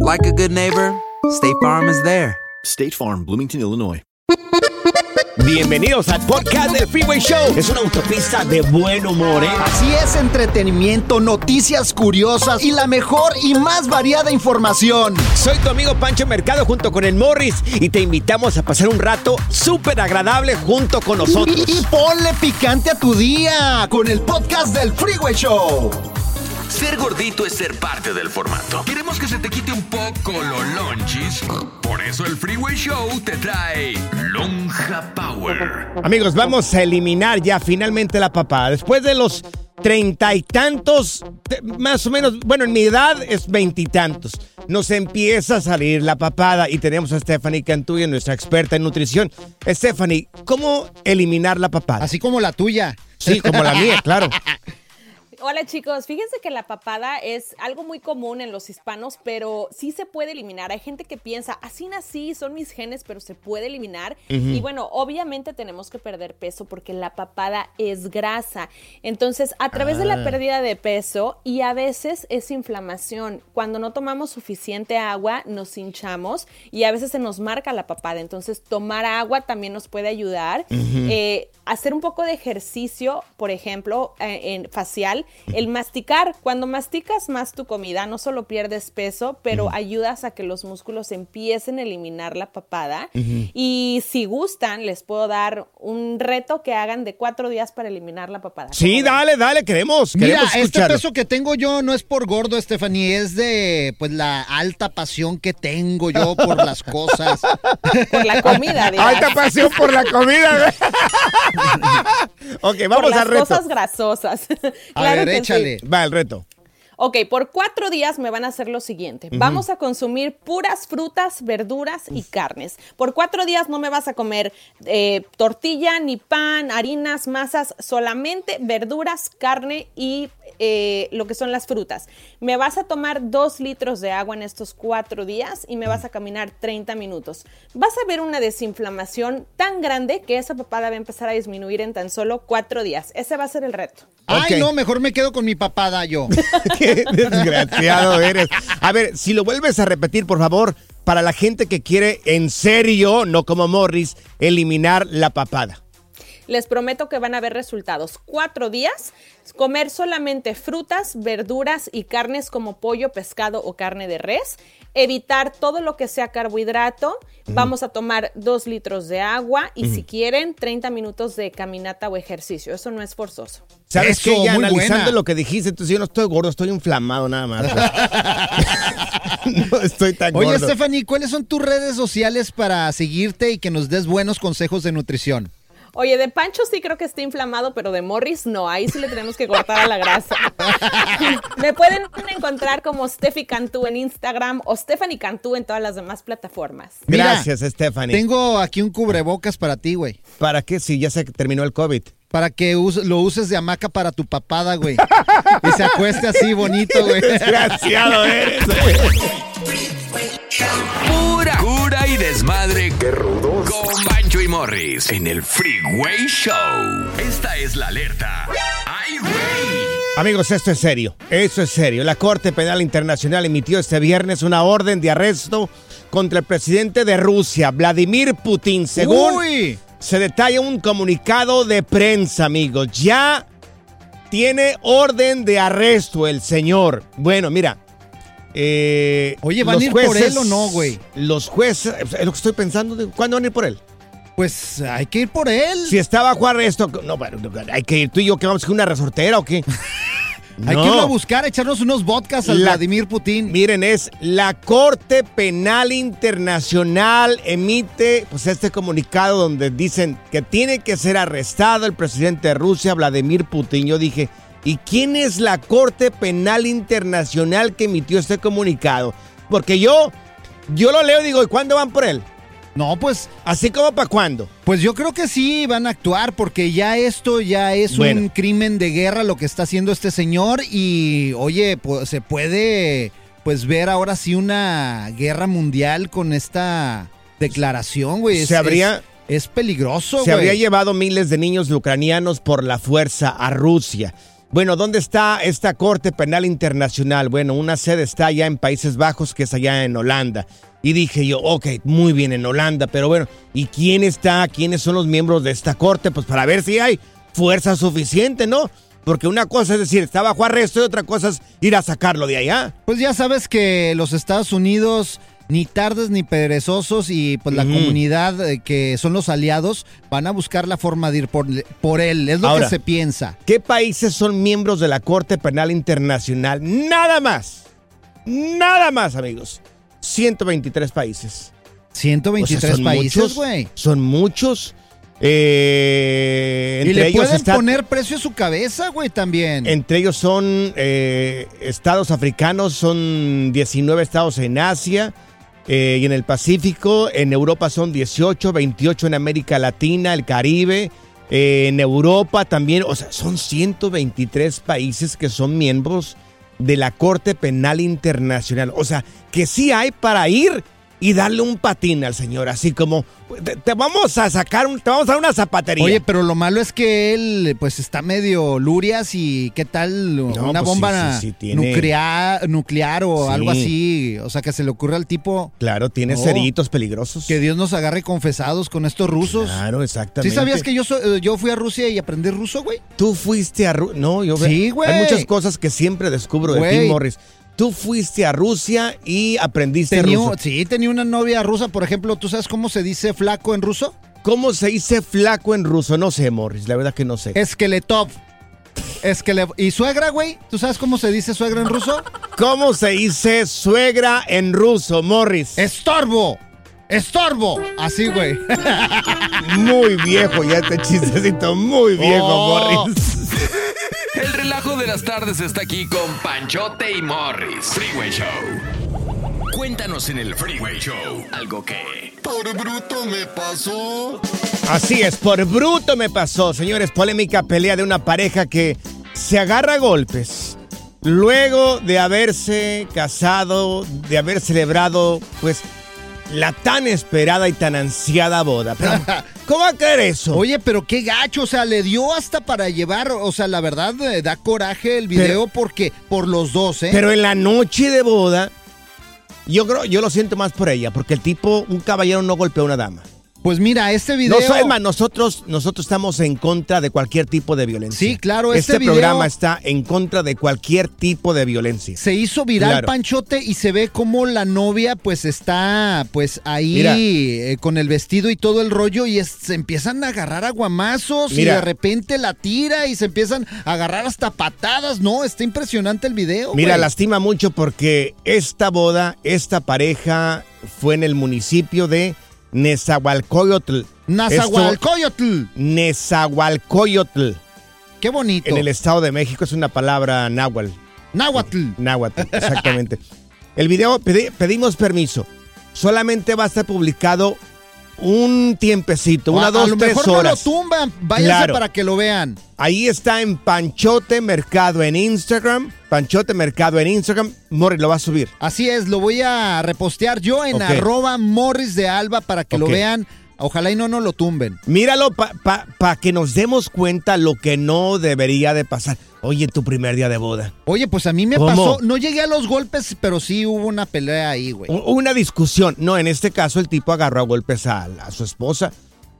like a good neighbor, State Farm is there. State Farm, Bloomington, Illinois. Bienvenidos al podcast del Freeway Show. Es una autopista de buen humor, ¿eh? Así es, entretenimiento, noticias curiosas y la mejor y más variada información. Soy tu amigo Pancho Mercado junto con el Morris y te invitamos a pasar un rato súper agradable junto con nosotros. Y, y ponle picante a tu día con el podcast del Freeway Show. Ser gordito es ser parte del formato. Queremos que se te quite un poco los lonchis. Por eso el Freeway Show te trae Lonja Power. Amigos, vamos a eliminar ya finalmente la papada. Después de los treinta y tantos, más o menos, bueno, en mi edad es veintitantos, nos empieza a salir la papada y tenemos a Stephanie Cantuya, nuestra experta en nutrición. Stephanie, ¿cómo eliminar la papada? Así como la tuya. Sí, como la mía, claro. Hola chicos, fíjense que la papada es algo muy común en los hispanos, pero sí se puede eliminar. Hay gente que piensa, así nací, son mis genes, pero se puede eliminar. Y bueno, obviamente tenemos que perder peso porque la papada es grasa. Entonces, a través de la pérdida de peso y a veces es inflamación. Cuando no tomamos suficiente agua, nos hinchamos y a veces se nos marca la papada. Entonces, tomar agua también nos puede ayudar. Eh, hacer un poco de ejercicio, por ejemplo, eh, en facial, el masticar. Cuando masticas más tu comida, no solo pierdes peso, pero ayudas a que los músculos empiecen a eliminar la papada. Y si gustan, les puedo dar un reto que hagan de cuatro días para eliminar la papada. Sí, dale, dale, queremos, Mira, queremos este escucharlo. peso que tengo yo no es por gordo, Stephanie, es de pues la alta pasión que tengo yo por las cosas. Por la comida, dirás. Alta pasión por la comida. ok, Por vamos las al reto. cosas grasosas. A Claro ver, sí. échale. Va, el reto. Ok, por cuatro días me van a hacer lo siguiente. Vamos a consumir puras frutas, verduras y carnes. Por cuatro días no me vas a comer eh, tortilla, ni pan, harinas, masas, solamente verduras, carne y eh, lo que son las frutas. Me vas a tomar dos litros de agua en estos cuatro días y me vas a caminar 30 minutos. Vas a ver una desinflamación tan grande que esa papada va a empezar a disminuir en tan solo cuatro días. Ese va a ser el reto. Ay, Ok. no, mejor me quedo con mi papada yo. Qué desgraciado eres. A ver, si lo vuelves a repetir, por favor, para la gente que quiere en serio, no como Morris, eliminar la papada. Les prometo que van a ver resultados. Cuatro días, comer solamente frutas, verduras y carnes como pollo, pescado o carne de res. Evitar todo lo que sea carbohidrato. Vamos a tomar dos litros de agua y si quieren, 30 minutos de caminata o ejercicio. Eso no es forzoso. ¿Sabes Eso, qué? Ya muy analizando buena. lo que dijiste, entonces yo no estoy gordo, estoy inflamado nada más. no estoy tan Oye, gordo. Stephanie, ¿cuáles son tus redes sociales para seguirte y que nos des buenos consejos de nutrición? Oye, de Pancho sí creo que está inflamado, pero de Morris no. Ahí sí le tenemos que cortar a la grasa. Me pueden encontrar como Steffi Cantú en Instagram o Stephanie Cantú en todas las demás plataformas. Mira, Gracias, Stephanie. Tengo aquí un cubrebocas para ti, güey. ¿Para qué? Si ya se terminó el COVID. Para que us- lo uses de hamaca para tu papada, güey. Y se acueste así bonito, güey. Desgraciado eres. Pura y desmadre. ¡Qué rudos! Con Bancho y Morris en el Freeway Show. Esta es la alerta. ¡Ay, güey! Amigos, esto es serio. Eso es serio. La Corte Penal Internacional emitió este viernes una orden de arresto contra el presidente de Rusia, Vladimir Putin. Según Uy. se detalla un comunicado de prensa, amigos. Ya tiene orden de arresto el señor. Bueno, mira. Eh, Oye, ¿van a ir por él o no, güey? Los jueces, es lo que estoy pensando. de- ¿Cuándo van a ir por él? Pues hay que ir por él. Si está bajo arresto, no, bueno, hay que ir tú y yo que vamos a una resortera o qué. Hay que irlo a buscar, echarnos unos vodkas al La- Vladimir Putin. Miren, es la Corte Penal Internacional emite pues este comunicado donde dicen que tiene que ser arrestado el presidente de Rusia, Vladimir Putin. Yo dije, ¿y quién es la Corte Penal Internacional que emitió este comunicado? Porque yo, yo lo leo y digo, ¿y cuándo van por él? No, pues, Así como para cuándo. pues yo creo que sí van a actuar porque ya esto ya es Bueno. un crimen de guerra lo que está haciendo este señor y oye, pues, se puede pues ver ahora sí una guerra mundial con esta declaración, güey. Es- Se habría- es, es peligroso, Se güey. habría llevado miles de niños ucranianos por la fuerza a Rusia. Bueno, ¿dónde está esta Corte Penal Internacional? Bueno, una sede está allá en Países Bajos, que es allá en Holanda. Y dije yo, ok, muy bien en Holanda, pero bueno, ¿y quién está? ¿Quiénes son los miembros de esta Corte? Pues para ver si hay fuerza suficiente, ¿no? Porque una cosa es decir, está bajo arresto y otra cosa es ir a sacarlo de allá. Pues ya sabes que los Estados Unidos ni tardes ni perezosos y pues la comunidad eh, que son los aliados van a buscar la forma de ir por, por él. Es lo Ahora. que se piensa. ¿Qué países son miembros de la Corte Penal Internacional? Nada más. Nada más, amigos. 123 países. 123 O sea, son países, güey. Son muchos. Eh, Y le pueden está- poner precio a su cabeza, güey, también. Entre ellos son eh, estados africanos, son 19 estados en Asia eh, y en el Pacífico. En Europa son 18, 28 en América Latina, el Caribe. eh, en Europa también, o sea, son 123 países que son miembros de la Corte Penal Internacional. O sea, que sí hay para ir y darle un patín al señor, así como te, te vamos a sacar, un- te vamos a dar una zapatería. Oye, pero lo malo es que él, pues, está medio lurias y qué tal una pues bomba sí, sí, sí, tiene- nuclear, nuclear o algo así. O sea, que se le ocurra al tipo claro, tiene No. ceritos peligrosos. que Dios nos agarre confesados con estos rusos. Claro, exactamente. ¿Sí sabías que yo, so- eh, yo fui a Rusia y aprendí ruso, güey? tú fuiste a Rusia? No, yo Sí, güey. Hay muchas cosas que siempre descubro de. Tim Morris. Tú fuiste a Rusia y aprendiste Tenía, ruso. sí, tenía una novia rusa, por ejemplo. ¿Tú sabes cómo se dice flaco en ruso? ¿Cómo se dice flaco en ruso? No sé, Morris, la verdad que no sé. Esqueletov. Esquele ¿Y suegra, güey? ¿Tú sabes cómo se dice suegra en ruso? ¿Cómo se dice suegra en ruso, Morris? ¡Estorbo! ¡Estorbo! Así, güey. muy viejo ya este chistecito, muy viejo, Oh. Morris. El relajo de las tardes está aquí con Panchote y Morris. Freeway Show. Cuéntanos en el Freeway Show algo que... Por bruto me pasó. Así es, por bruto me pasó, señores. Polémica pelea de una pareja que se agarra a golpes. Luego de haberse casado, de haber celebrado, pues, la tan esperada y tan ansiada boda. Pero, ¿Cómo va a creer eso? Oye, pero qué gacho, o sea, le dio hasta para llevar, o sea, la verdad eh, da coraje el video porque por los dos, ¿eh? Pero en la noche de boda, yo creo, yo lo siento más por ella, porque el tipo, un caballero no golpea a una dama. Pues mira, este video No, más, nosotros, nosotros estamos en contra de cualquier tipo de violencia. Sí, claro, este, este video- programa está en contra de cualquier tipo de violencia. se hizo viral Claro. Panchote y se ve como la novia pues está pues ahí Mira. eh, con el vestido y todo el rollo y es- se empiezan a agarrar aguamazos y de repente la tira y se empiezan a agarrar hasta patadas, no, está impresionante el video. Mira, güey. lastima mucho porque esta boda, esta pareja fue en el municipio de Nezahualcóyotl. Nazahualcóyotl, Esto- Nezahualcóyotl. qué bonito. En el Estado de México es una palabra náhuatl. Náhuatl. Náhuatl, exactamente. El video pedi- pedimos permiso. Solamente va a estar publicado un tiempecito, A- una, a dos, lo tres mejor horas. no lo tumban. Váyanse Claro. para que lo vean. Ahí está en Panchote Mercado en Instagram. Panchote Mercado en Instagram. Morris lo va a subir. Así es, lo voy a repostear yo en Ok. arroba morris de alba para que lo vean. Ojalá y no nos lo tumben. Míralo para que nos demos cuenta lo que no debería de pasar. Oye, tu primer día de boda. Oye, pues a mí me ¿Cómo? pasó, no llegué a los golpes, pero sí hubo una pelea ahí, güey. Una discusión. No, en este caso el tipo agarró a golpes a, a su esposa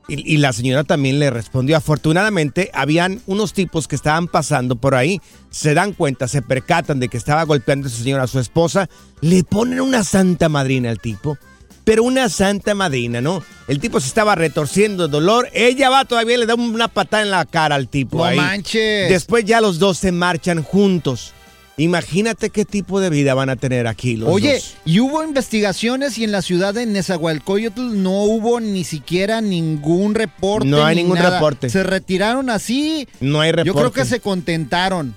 y, y la señora también le respondió. Afortunadamente, habían unos tipos que estaban pasando por ahí, se dan cuenta, se percatan de que estaba golpeando a su señora a su esposa, le ponen una santa madrina al tipo. Pero una santa madrina, ¿no? El tipo se estaba retorciendo de dolor. Ella va todavía le da una patada en la cara al tipo. No ahí. manches. Después ya los dos se marchan juntos. Imagínate qué tipo de vida van a tener aquí los Oye, dos. y hubo investigaciones y en la ciudad de Nezahualcóyotl no hubo ni siquiera ningún reporte. No hay ni ningún nada. reporte. Se retiraron así. No hay reporte. Yo creo que se contentaron.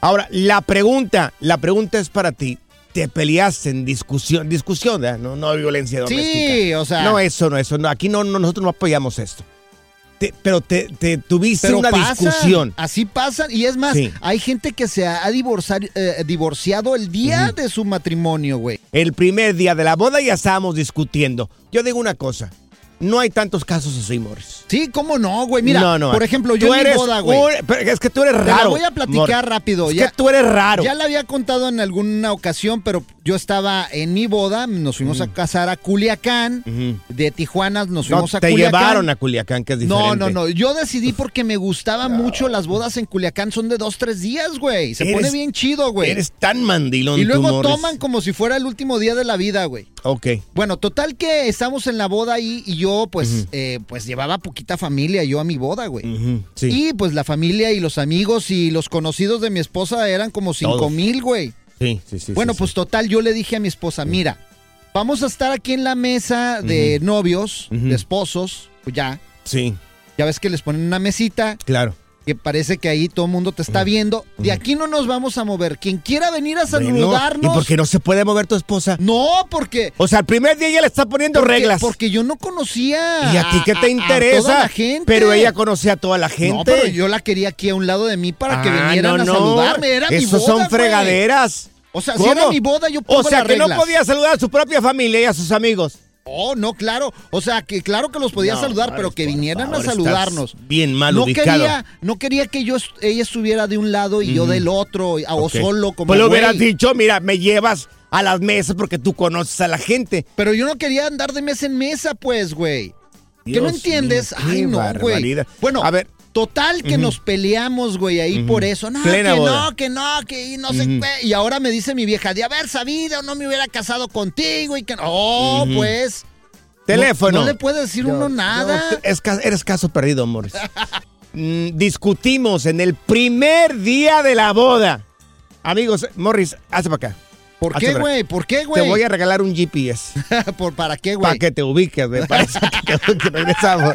Ahora, la pregunta, la pregunta es para ti. ¿Te peleaste en discusión? Discusión, ¿verdad? No, no violencia doméstica. Sí, o sea. No, eso no, eso no. Aquí no, no, nosotros no apoyamos esto. Te- pero te, te tuviste Pero una pasan, discusión. Así pasan. Y es más, Sí. hay gente que se ha eh, divorciado el día de su matrimonio, güey. El primer día de la boda ya estábamos discutiendo. Yo digo una cosa. No hay tantos casos así, Morris. Sí, ¿cómo no, güey? Mira, No, no, por ejemplo, yo en mi boda, güey. un- es que tú eres Te la raro. voy a platicar Morris. rápido. Es ya, que tú eres raro. Ya la había contado en alguna ocasión, pero yo estaba en mi boda, nos fuimos a casar a Culiacán, de Tijuana nos No, fuimos a te Culiacán. llevaron a Culiacán, que es No, diferente. no, no. Yo decidí porque me gustaban mucho las bodas en Culiacán. Son de dos, tres días, güey. Se Eres- pone bien chido, güey. Eres tan mandilón Y tú, luego Morris. toman como si fuera el último día de la vida, güey. Ok. Bueno, total que estamos en la boda ahí y yo, pues, eh, pues llevaba poquita familia yo a mi boda, güey. Sí. Y pues la familia y los amigos y los conocidos de mi esposa eran como cinco Todos. mil, güey. Sí, sí, sí. bueno, sí, pues sí. total, yo le dije a mi esposa, mira, vamos a estar aquí en la mesa de novios, de esposos, pues ya. Sí, Ya ves que les ponen una mesita claro. Que parece que ahí todo el mundo te está viendo. De aquí no nos vamos a mover. Quien quiera venir a Bueno, saludarnos. ¿Y por qué no se puede mover tu esposa? No, porque O sea, el primer día ella le está poniendo porque, reglas. porque yo no conocía. ¿Y a ti qué te a interesa? toda la gente. Pero ella conocía a toda la gente. No, pero yo la quería aquí a un lado de mí para que Ah, vinieran no, a saludarme. Era mi Esos boda, son güey. fregaderas. O sea, si era mi boda, yo pongo O sea, las que no podía saludar a su propia familia y a sus amigos. Oh, no, claro. O sea, que claro que los podía No, saludar, pero que vinieran favor, a saludarnos. bien mal no ubicado. quería, no quería que yo ella estuviera de un lado y yo del otro, o solo como Pues güey. hubieras dicho, mira, me llevas a las mesas porque tú conoces a la gente. Pero yo no quería andar de mesa en mesa, pues, güey. ¿Qué no entiendes? mío, qué Ay, no, güey. Bueno, A ver. Total que nos peleamos, güey, ahí por eso. No, Plena que boda. no, que no, que no sé qué. Y ahora me dice mi vieja, de haber sabido, no me hubiera casado contigo y que... Oh, pues... Teléfono. No, no le puede decir uno nada. yo- es eres caso perdido, Morris. Mm, discutimos en el primer día de la boda. Amigos, Morris, hazte para acá. ¿Por qué, para güey? ¿Por qué, güey? Te voy a regalar un GPS ¿Por, ¿Para qué, para güey? que te ubiques, güey. Para eso que, que regresamos.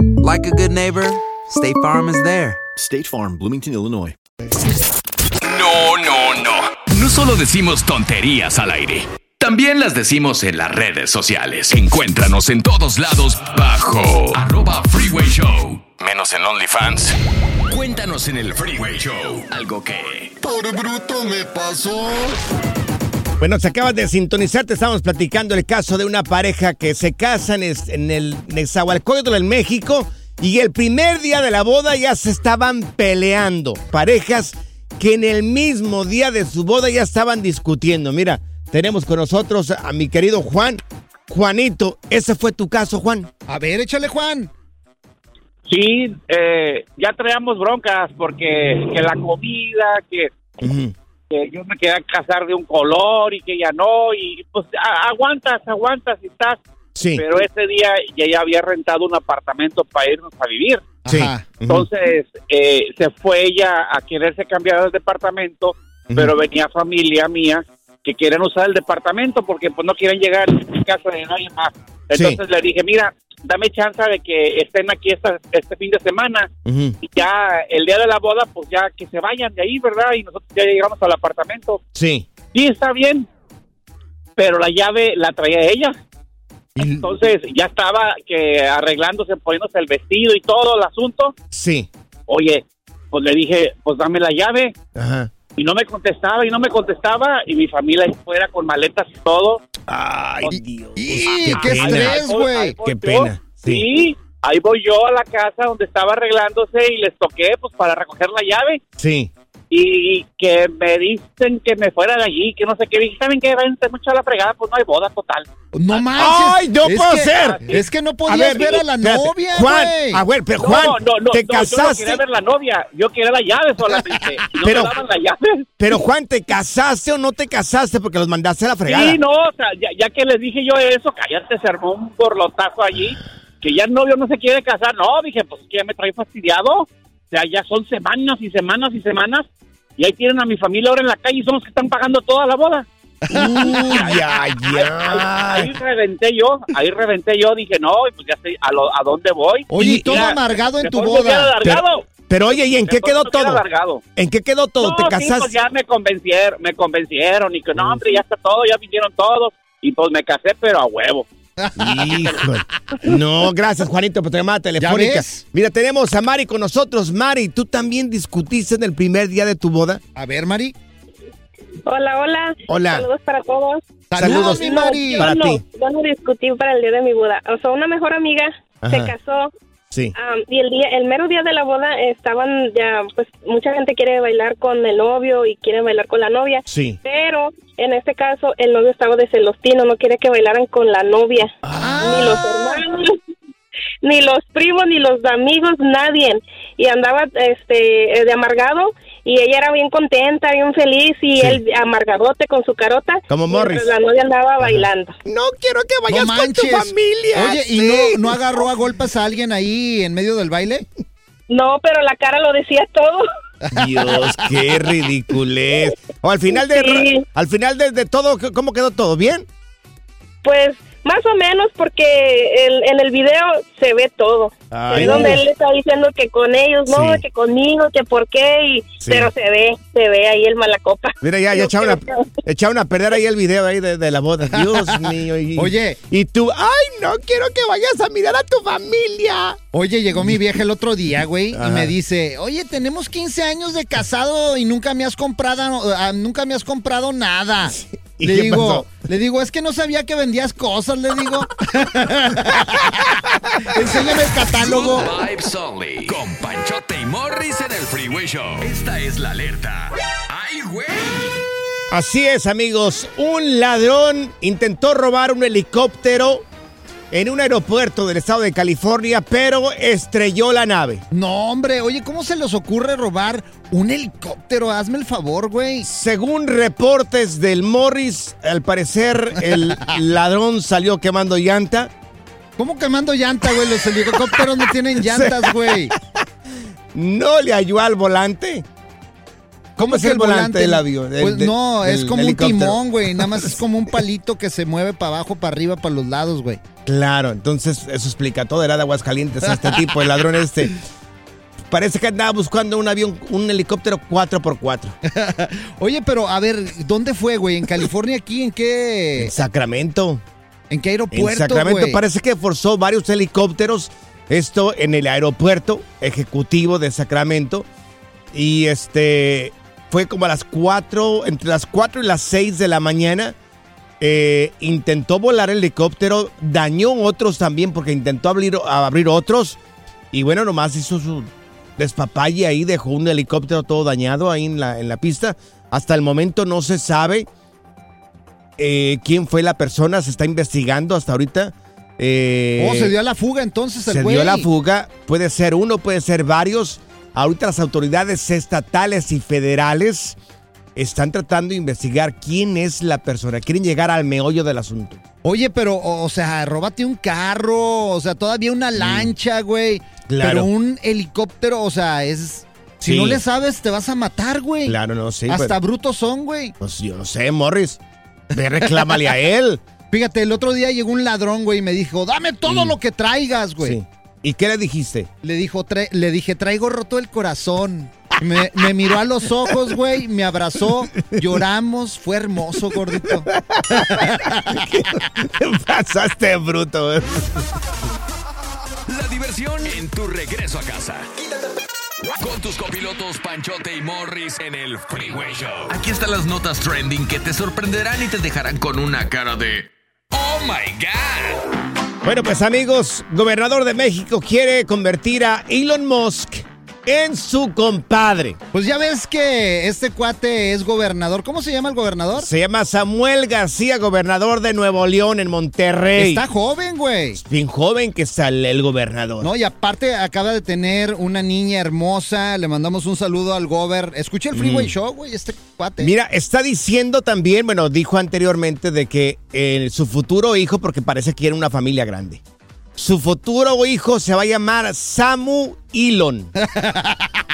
Like a good neighbor, State Farm is there. State Farm, Bloomington, Illinois. No, no, no. No solo decimos tonterías al aire. También las decimos en las redes sociales. Encuéntranos en todos lados bajo arroba Freeway Show. Menos en OnlyFans. Cuéntanos en el Freeway Show. Algo que... Por bruto me pasó. Bueno, se acabas de sintonizar, te estamos platicando el caso de una pareja que se casa en, en el Nezahualcóyotl en México y el primer día de la boda ya se estaban peleando. Parejas que en el mismo día de su boda ya estaban discutiendo. Mira, tenemos con nosotros a mi querido Juan. Juanito, ese fue tu caso, Juan. A ver, échale, Juan. Sí, eh, ya traíamos broncas porque que la comida, que, que yo me quería casar de un color y que ya no, y pues a- aguantas, aguantas y estás. Sí. Pero ese día ya, ya había rentado un apartamento para irnos a vivir. Sí. Entonces eh, se fue ella a quererse cambiar de departamento, pero venía familia mía que quieren usar el departamento porque pues no quieren llegar a casa de nadie más. Entonces le dije, mira, dame chance de que estén aquí esta, este fin de semana y ya el día de la boda, pues ya que se vayan de ahí, ¿verdad? Y nosotros ya llegamos al apartamento. Sí. Sí, está bien, pero la llave la traía ella. Entonces ya estaba que arreglándose, poniéndose el vestido y todo el asunto. Sí. Oye, pues le dije, pues dame la llave. Ajá. Y no me contestaba y no me contestaba y mi familia ahí fuera con maletas y todo. Ay, Dios. ¡Y qué pena. estrés, güey! Qué pena. Sí. ahí voy yo a la casa donde estaba arreglándose y les toqué pues para recoger la llave Sí. Y que me dicen que me fuera de allí, que no sé qué. Dije, ¿saben qué? Vente mucho a la fregada, pues no hay boda total. No manches. ¡Ay, no Es puedo que- ser! Es que no A podías ver, a la espérate. novia, Juan, güey. a ver, pero Juan, no, no, no, te no, Yo no casaste. quería ver la novia, yo quería la llave solamente. Y no Pero- me daban la llave. Pero Juan, ¿te casaste o no te casaste porque los mandaste a la fregada? Sí, no, o sea, ya, ya que les dije yo eso, cállate, se armó un borlotazo allí, que ya el novio no se quiere casar. No, dije, pues que ya me trae fastidiado. O sea, ya son semanas y semanas y semanas, y ahí tienen a mi familia ahora en la calle y son los que están pagando toda la boda. Uy, ay, Ahí ay. reventé yo, ahí reventé yo, dije, no, pues ya sé a, lo- a dónde voy. Oye, y todo Mira, amargado en tu boda. alargado. Pero oye, ¿y en qué quedó todo? alargado. ¿En qué quedó todo? No, ¿Te sí, casaste? pues ya me convencieron, me convencieron y que no, hombre, ya está todo, ya vinieron todos y pues me casé, pero a huevo. Híjole. No, gracias, Juanito, por tu llamada telefónica. Mira, tenemos a Mari con nosotros. Mari, ¿tú también discutiste en el primer día de tu boda? A ver, Mari. Hola, hola. Hola. Saludos para todos. Saludos, mi Mari. Yo para no, ti. yo no discutí para el día de mi boda. O sea, una mejor amiga se casó Sí. y el día, el mero día de la boda estaban ya, pues mucha gente quiere bailar con el novio y quiere bailar con la novia. Sí. Pero en este caso el novio estaba de celostino, no quiere que bailaran con la novia. Ni los hermanos, ni los primos, ni los amigos, nadie. Y andaba este de amargado y ella era bien contenta, bien feliz y Sí. él amargadote con su carota. Como Morris. La novia andaba bailando. No quiero que vayas no con tu familia. Oye, ¿y Sí. no, no agarró a golpes a alguien ahí en medio del baile? No, pero la cara lo decía todo. Dios, qué ridiculez. O al final de Sí. al final de, de todo, ¿cómo quedó todo? ¿Bien? Pues más o menos porque el- en el video se ve todo. Ay. es donde él le está diciendo que con ellos, no, Sí. que conmigo, que por qué, y, Sí. pero se ve, se ve ahí el malacopa. Mira, ya, ya echaron echaron a perder ahí el video ahí de, de la boda. Dios mío. Y, Oye. Y tú, ay, no quiero que vayas a mirar a tu familia. Oye, llegó mi vieja el otro día, güey, Ajá. y me dice, oye, tenemos 15 años de casado y nunca me has comprado, ah, nunca me has comprado nada. ¿Y Le digo, pasó? le digo, es que no sabía que vendías cosas, le digo. Enséñame el catálogo. Vibes Only. Con Panchote y Morris en el Freeway Show. Esta es la alerta. ¡Ay, güey! Así es, amigos. Un ladrón intentó robar un helicóptero en un aeropuerto del estado de California, pero estrelló la nave. No, hombre, oye, ¿cómo se les ocurre robar un helicóptero? Hazme el favor, güey. Según reportes del Morris, al parecer el ladrón salió quemando llanta. ¿Cómo quemando llanta, güey? Los helicópteros no tienen llantas, güey. No le halló al volante. ¿Cómo es el volante, del avión? Pues no, es como un timón, güey. Nada más es como un palito que se mueve para abajo, para arriba, para los lados, güey. Claro, entonces eso explica todo. Era de Aguascalientes este tipo, el ladrón este. Parece que andaba buscando un avión, un helicóptero 4x4. Oye, pero a ver, ¿dónde fue, güey? ¿En California aquí? ¿En qué? En Sacramento. ¿En qué En aeropuerto, Sacramento güey? parece que forzó varios helicópteros. Esto en el aeropuerto ejecutivo de Sacramento. Y este fue como a las 4, entre las 4 y las 6 de la mañana. Eh, intentó volar el helicóptero, dañó otros también porque intentó abrir, abrir otros. Y bueno, nomás hizo su despapalle ahí, dejó un helicóptero todo dañado ahí en la, en la pista. Hasta el momento no se sabe eh, quién fue la persona, se está investigando hasta ahorita. Eh, Oh, se dio a la fuga entonces el se güey. dio la fuga, puede ser uno, puede ser varios. Ahorita las autoridades estatales y federales están tratando de investigar quién es la persona, quieren llegar al meollo del asunto. Oye, pero, o sea, róbate un carro, o sea, todavía una lancha, güey. Claro. Pero un helicóptero, o sea, es... Si Sí. no le sabes, te vas a matar, güey. Claro, no, sí. Hasta pero- brutos son, güey. pues yo no sé, Morris. Ve, reclámale a él. Fíjate, el otro día llegó un ladrón, güey, y me dijo, dame todo lo que traigas, güey. Sí. ¿Y qué le dijiste? Le, dijo, le dije, traigo roto el corazón. Me, me miró a los ojos, güey, me abrazó, lloramos, fue hermoso, gordito. Pasaste bruto. eh. La diversión en tu regreso a casa. Con tus copilotos Panchote y Morris en el Freeway Show. Aquí están las notas trending que te sorprenderán y te dejarán con una cara de ¡Oh my God! Bueno, pues amigos, gobernador de México quiere convertir a Elon Musk en su compadre. Pues ya ves que este cuate es gobernador. ¿Cómo se llama el gobernador? Se llama Samuel García, gobernador de Nuevo León en Monterrey. Está joven, güey. bien joven que sale el gobernador. No, y aparte acaba de tener una niña hermosa. Le mandamos un saludo al gober. Escuché el Freeway Mm. Show, güey, este cuate. Mira, está diciendo también, bueno, dijo anteriormente de que eh, su futuro hijo, porque parece que quiere una familia grande. Su futuro hijo se va a llamar Samu Elon.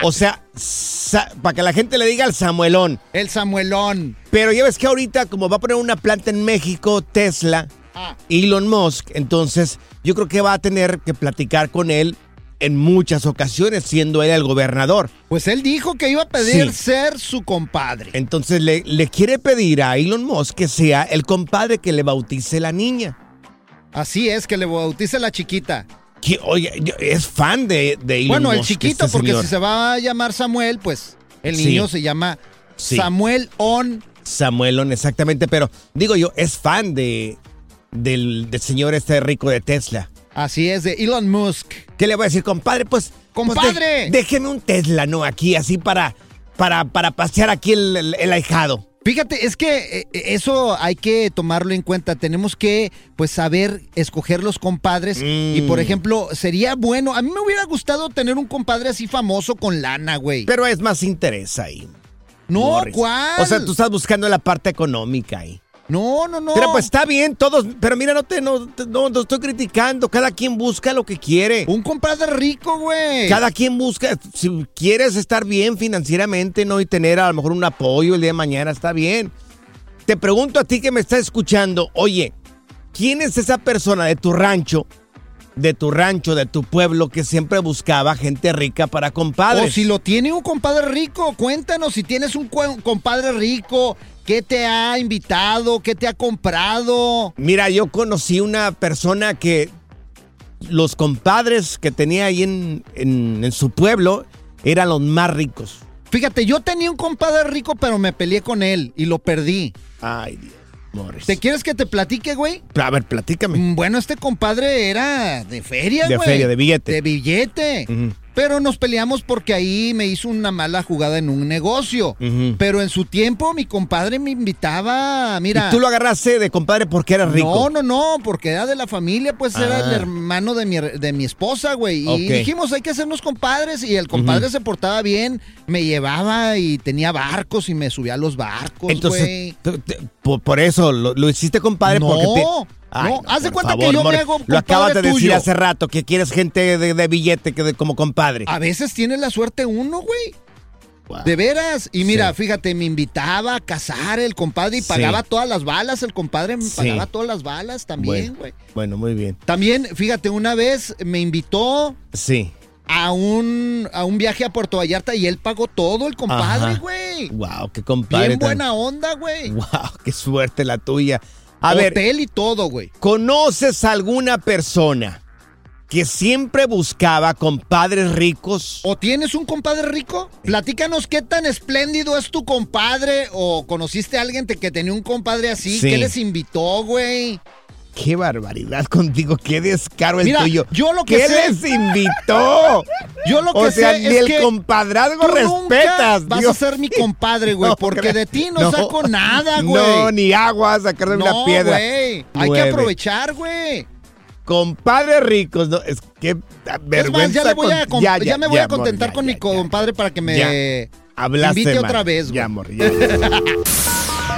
o sea, sa- para que la gente le diga el Samuelón. El Samuelón. Pero ya ves que ahorita, como va a poner una planta en México, Tesla, Ah. Elon Musk, entonces yo creo que va a tener que platicar con él en muchas ocasiones, siendo él el gobernador. Pues él dijo que iba a pedir Sí. ser su compadre. Entonces le, le quiere pedir a Elon Musk que sea el compadre que le bautice la niña. Así es, que le bautice la chiquita. Oye, es fan de, de Elon Bueno, el Musk, chiquito, este porque señor. si se va a llamar Samuel, pues el Sí. niño se llama Sí. Samuel On. Samuelón, exactamente, pero digo yo, es fan de del, del señor este rico de Tesla. Así es, de Elon Musk. ¿Qué le voy a decir, compadre? Pues, pues, ¡Compadre! de- déjeme un Tesla, ¿no? Aquí, así para, para, para pasear aquí el, el- el ahijado. Fíjate, es que eh, eso hay que tomarlo en cuenta. Tenemos que, pues, saber escoger los compadres. Y, Mm. por ejemplo, sería bueno. A mí me hubiera gustado tener un compadre así famoso con lana, güey. Pero es más interés ahí. No, Morris. ¿cuál? O sea, tú estás buscando la parte económica ahí. No, no, no. Pero pues está bien, todos. Pero mira, no te, no, te- no, no estoy criticando. Cada quien busca lo que quiere. Un compadre rico, güey. Cada quien busca. Si quieres estar bien financieramente, no y tener a lo mejor un apoyo el día de mañana, está bien. Te pregunto a ti que me estás escuchando, oye, ¿quién es esa persona de tu rancho, de tu rancho, de tu pueblo que siempre buscaba gente rica para compadres? O si lo tiene un compadre rico, cuéntanos si tienes un compadre rico, ¿qué te ha invitado? ¿Qué te ha comprado? Mira, yo conocí una persona que los compadres que tenía ahí en, en- en su pueblo eran los más ricos. Fíjate, yo tenía un compadre rico, pero me peleé con él y lo perdí. Ay, Dios, Morris. ¿Te quieres que te platique, güey? A ver, platícame. Mm, Bueno, este compadre era de feria, De güey. feria, de billete. De billete. Pero nos peleamos porque ahí me hizo una mala jugada en un negocio. Pero en su tiempo mi compadre me invitaba, mira. Y tú lo agarraste de compadre porque era rico. No, no, no, porque era de la familia, pues era el Ah. hermano de mi, de mi esposa, güey. Y dijimos, hay que hacernos compadres. Y el compadre se portaba bien, me llevaba y tenía barcos y me subía a los barcos, Entonces, güey. por, por eso lo, lo hiciste compadre No, porque te... no, haz de cuenta que yo me hago Lo acabas de decir hace rato, que quieres gente de, de billete que de- como compadre. A veces tiene la suerte uno, güey. De veras. Y mira, fíjate, me invitaba a cazar el compadre y Sí. pagaba todas las balas. El compadre me Sí. pagaba todas las balas también, güey. Bueno, muy bien. También, fíjate, una vez me invitó Sí. a un, a un viaje a Puerto Vallarta y él pagó todo el compadre, güey. Wow, qué compadre. Bien tan- buena onda, güey. Wow, qué suerte la tuya. A ver, Hotel y todo, güey. ¿conoces alguna persona que siempre buscaba compadres ricos? ¿O tienes un compadre rico? Platícanos qué tan espléndido es tu compadre o conociste a alguien que tenía un compadre así. Sí. ¿Qué les invitó, güey? Qué barbaridad contigo, qué descaro el Mira, tuyo. yo lo que ¿Qué sé- les invitó? Yo lo que o sea, sé ni es el que compadrazgo tú nunca respetas. vas Dios. a ser mi compadre, güey, No, porque de ti no, saco nada, güey. No, ni agua a sacar de No, una piedra. güey. Hay que aprovechar, güey. Compadres ricos, no, es que Es vergüenza. más, ya, voy con- me voy a amor, contentar con mi compadre para que me. Hablaste invite mal. otra vez, Ya, güey. amor, ya.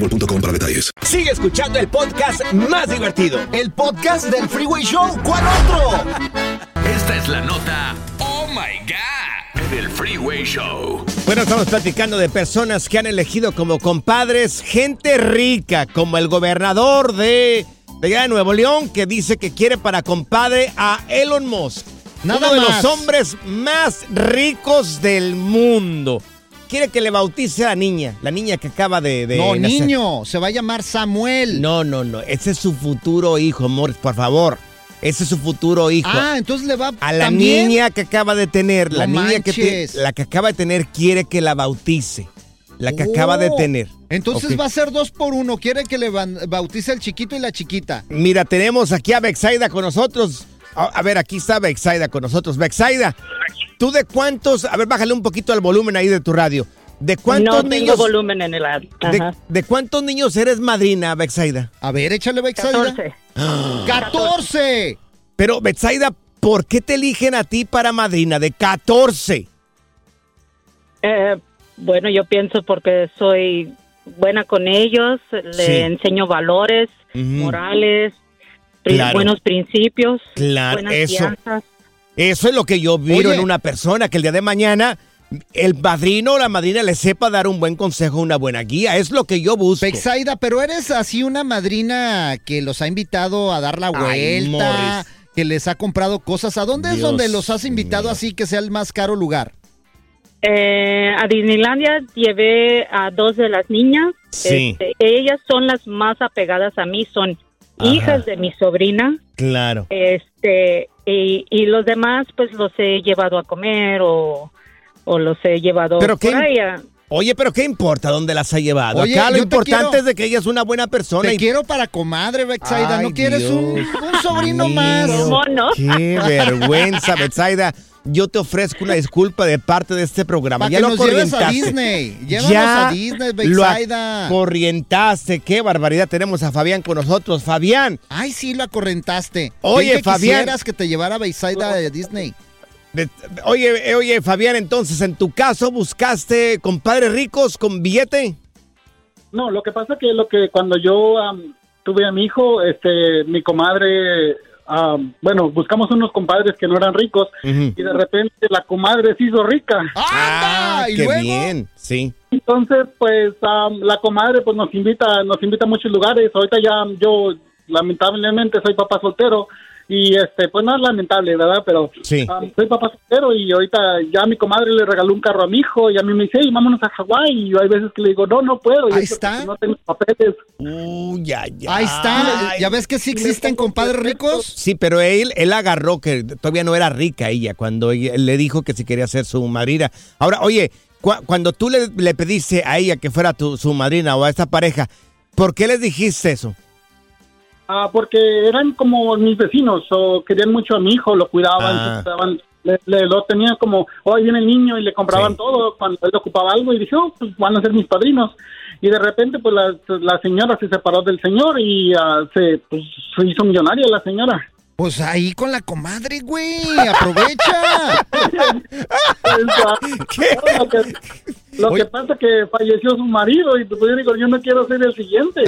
boostmobile.com para detalles. Sigue escuchando el podcast más divertido. El podcast del Freeway Show. ¿Cuál otro? Esta es la nota Oh My God del Freeway Show. Bueno, estamos platicando de personas que han elegido como compadres gente rica, como el gobernador de, de allá de Nuevo León, que dice que quiere para compadre a Elon Musk. Nada uno de los hombres más ricos del mundo. Quiere que le bautice a la niña, la niña que acaba de... de no, nacer. niño. Se va a llamar Samuel. No, no, no. Ese es su futuro hijo, amor, por favor. Ese es su futuro hijo. Ah, entonces le va A la también? niña que acaba de tener, la niña que te- la que acaba de tener quiere que la bautice. La que acaba de Oh, tener. Entonces va a ser dos por uno. Quiere que le bautice el chiquito y la chiquita. Mira, tenemos aquí a Bexaida con nosotros. A, a ver, aquí está Bexaida con nosotros. Bexaida, ¿tú de cuántos? A ver, bájale un poquito al volumen ahí de tu radio. ¿De cuántos no tengo niños? volumen en el radio. de, Ajá. de cuántos niños eres madrina, Bexaida? A ver, échale Bexaida. 14. ¡14! Pero, Bexaida, ¿por qué te eligen a ti para madrina de 14? Eh, bueno, yo pienso porque soy buena con ellos, le Sí. enseño valores, morales, Claro. buenos principios, Claro, buenas eso. fianzas. Eso es lo que yo miro Oye. en una persona, que el día de mañana el padrino o la madrina le sepa dar un buen consejo, una buena guía. Es lo que yo busco. Bexaida, pero eres así una madrina que los ha invitado a dar la vuelta, que les ha comprado cosas. ¿A dónde es donde los has invitado mío. así que sea el más caro lugar? Eh, a Disneylandia llevé a dos de las niñas. Sí. Este, ellas son las más apegadas a mí, son Ajá. hijas de mi sobrina. Claro. Este, y, y los demás, pues los he llevado a comer o, o los he llevado Pero por qué- ahí a- Oye, pero ¿qué importa dónde las ha llevado? Oye, Acá lo importante quiero- es de que ella es una buena persona. Te y... quiero para comadre, Bexaida. Ay, ¿No quieres un, Dios un sobrino mío. más? ¿Cómo no? Qué vergüenza, Betsaida. Yo te ofrezco una disculpa de parte de este programa. Ya que lo nos lleves a corrientaste. Disney. Llévanos ya a Disney, lo Bexaida. corrientaste. Qué barbaridad. Tenemos a Fabián con nosotros. Fabián, Ay, sí, lo acorrentaste. Oye, que Fabián. quisieras que te llevara a Bexaida a Disney. De- oye, eh, oye, Fabián, entonces, en tu caso, ¿buscaste compadres ricos con billete? No, lo que pasa que lo que cuando yo tuve a mi hijo, este, mi comadre, am, bueno, buscamos unos compadres que no eran ricos y de repente la comadre se hizo rica. Ah, qué bien, sí. Entonces, pues am, la comadre pues nos invita, nos invita a muchos lugares. Ahorita ya yo lamentablemente soy papá soltero y este pues no es lamentable, ¿verdad? Pero Sí. am, soy papá soltero y ahorita ya mi comadre le regaló un carro a mi hijo y a mí me dice, "Hey, vámonos a Hawái." Y yo hay veces que le digo, "No, no puedo." Y Ahí está. No tengo papeles. Uh, ya, ya. Ahí está. ¿Ya ves que sí existen compadres ricos? Sí, pero él, él agarró que todavía no era rica ella cuando ella- él le dijo que si quería ser su madrina. Ahora, oye, cu- cuando tú le, le pediste a ella que fuera tu, su madrina o a esta pareja, ¿por qué les dijiste eso? Ah, porque eran como mis vecinos, o querían mucho a mi hijo, lo cuidaban, Ah. le, le- lo tenían como, hoy viene el niño y le compraban todo cuando él ocupaba algo y dije, oh, pues van a ser mis padrinos. Y de repente, pues la, la señora se separó del señor y ah, se, pues, se hizo millonaria la señora. Pues ahí con la comadre, güey. Aprovecha. Lo que, lo que pasa es que falleció su marido y pues yo digo, yo no quiero ser el siguiente.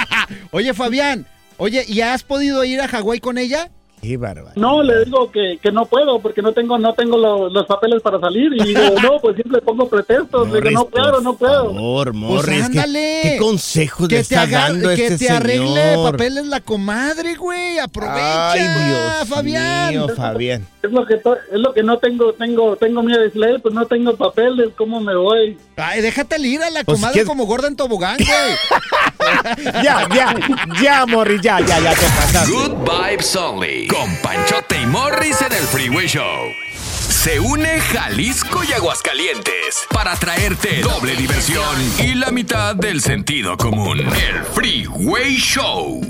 Oye, Fabián. Oye, ¿y has podido ir a Hawái con ella? Qué bárbaro. No, le digo que, que no puedo porque no tengo no tengo lo- los papeles para salir y digo, no, pues siempre pongo pretextos, le digo, no puedo, no puedo. Por Morris, ¿qué- Pues ándale. ¿qué, consejos le Que te, está dando que este te arregle papeles la comadre, güey. Aprovecha, Ay, Dios Fabián. mío, Fabián. Es lo que to- es lo que no tengo, tengo, tengo miedo de decirle, pues no tengo papeles, ¿cómo me voy? Ay, déjate ir a la Pues, comadre ¿qué- como gorda en tobogán, güey. Ya, ya, ya, Morris, ya, ya, ya te pasaste. Good Vibes Only. Con Panchote y Morris en el Freeway Show. Se une Jalisco y Aguascalientes para traerte doble diversión y la mitad del sentido común. El Freeway Show.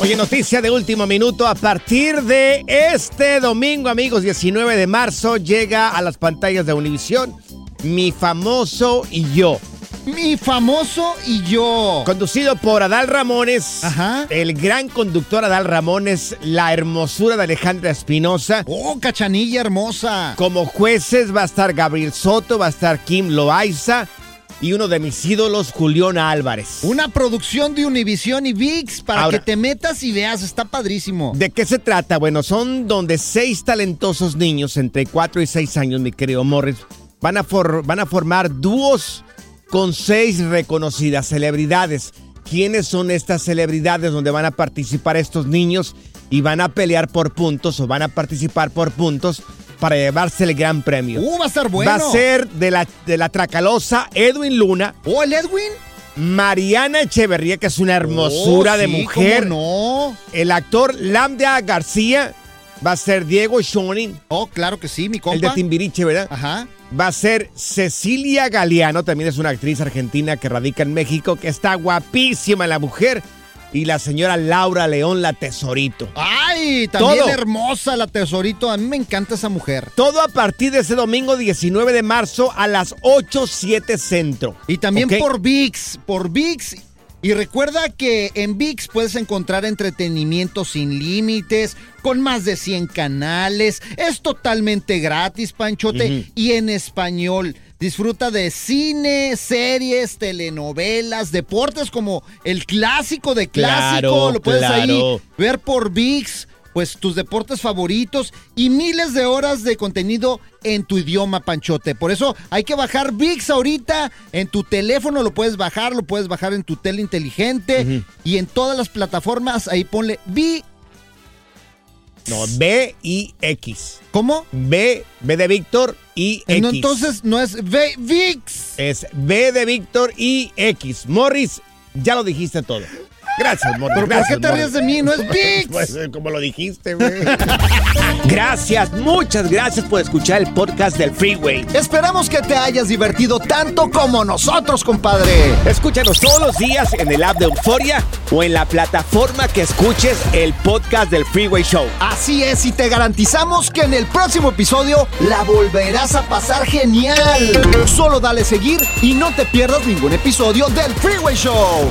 Oye, noticia de último minuto. A partir de este domingo, amigos, 19 de marzo, llega a las pantallas de Univisión Mi Famoso y Yo. Mi famoso y yo. Conducido por Adal Ramones. El gran conductor Adal Ramones, la hermosura de Alejandra Espinosa. Oh, cachanilla hermosa. Como jueces va a estar Gabriel Soto, va a estar Kim Loaiza y uno de mis ídolos, Julián Álvarez. Una producción de Univisión y VIX para Ahora- que te metas y veas. Está padrísimo. ¿De qué se trata? Bueno, son donde seis talentosos niños entre 4 y 6 años, mi querido Morris, van a, for- van a formar dúos con seis reconocidas celebridades. ¿Quiénes son estas celebridades donde van a participar estos niños y van a pelear por puntos o van a participar por puntos para llevarse el gran premio? Uh, va a estar bueno. Va a ser de la, de la Tracalosa Edwin Luna. ¿Oh, el Edwin? Mariana Echeverría, que es una hermosura Oh, de sí, mujer. ¿cómo no? El actor Lambda García va a ser Diego Schoening. Oh, claro que sí, mi compa. El de Timbiriche, ¿verdad? Ajá. Va a ser Cecilia Galeano, también es una actriz argentina que radica en México, que está guapísima la mujer. Y la señora Laura León, la tesorito. Ay, también Todo. hermosa la tesorito. A mí me encanta esa mujer. Todo a partir de ese domingo 19 de marzo a las 8, 7 centro. Y también por VIX, por VIX. Y recuerda que en VIX puedes encontrar entretenimiento sin límites, con más de 100 canales. Es totalmente gratis, Panchote, y en español. Disfruta de cine, series, telenovelas, deportes como el clásico de clásico. Claro, Lo puedes ahí ver por VIX, pues tus deportes favoritos y miles de horas de contenido en tu idioma, Panchote. Por eso hay que bajar VIX ahorita en tu teléfono, lo puedes bajar, lo puedes bajar en tu tele inteligente y en todas las plataformas, ahí ponle VIX. No, B y X. ¿Cómo? B, B de Víctor y X. No, entonces no es V- VIX. Es B de Víctor y X. Morris, ya lo dijiste todo. Gracias, Morris. ¿Pero por gracias, qué te ríes de mí? No es VIX. Pues eh, como lo dijiste, güey. gracias, muchas gracias por escuchar el podcast del Freeway. Esperamos que te hayas divertido tanto como nosotros, compadre. Escúchanos todos los días en el app de Euforia o en la plataforma que escuches el podcast del Freeway Show. Así es, y te garantizamos que en el próximo episodio la volverás a pasar genial. Solo dale seguir y no te pierdas ningún episodio del Freeway Show.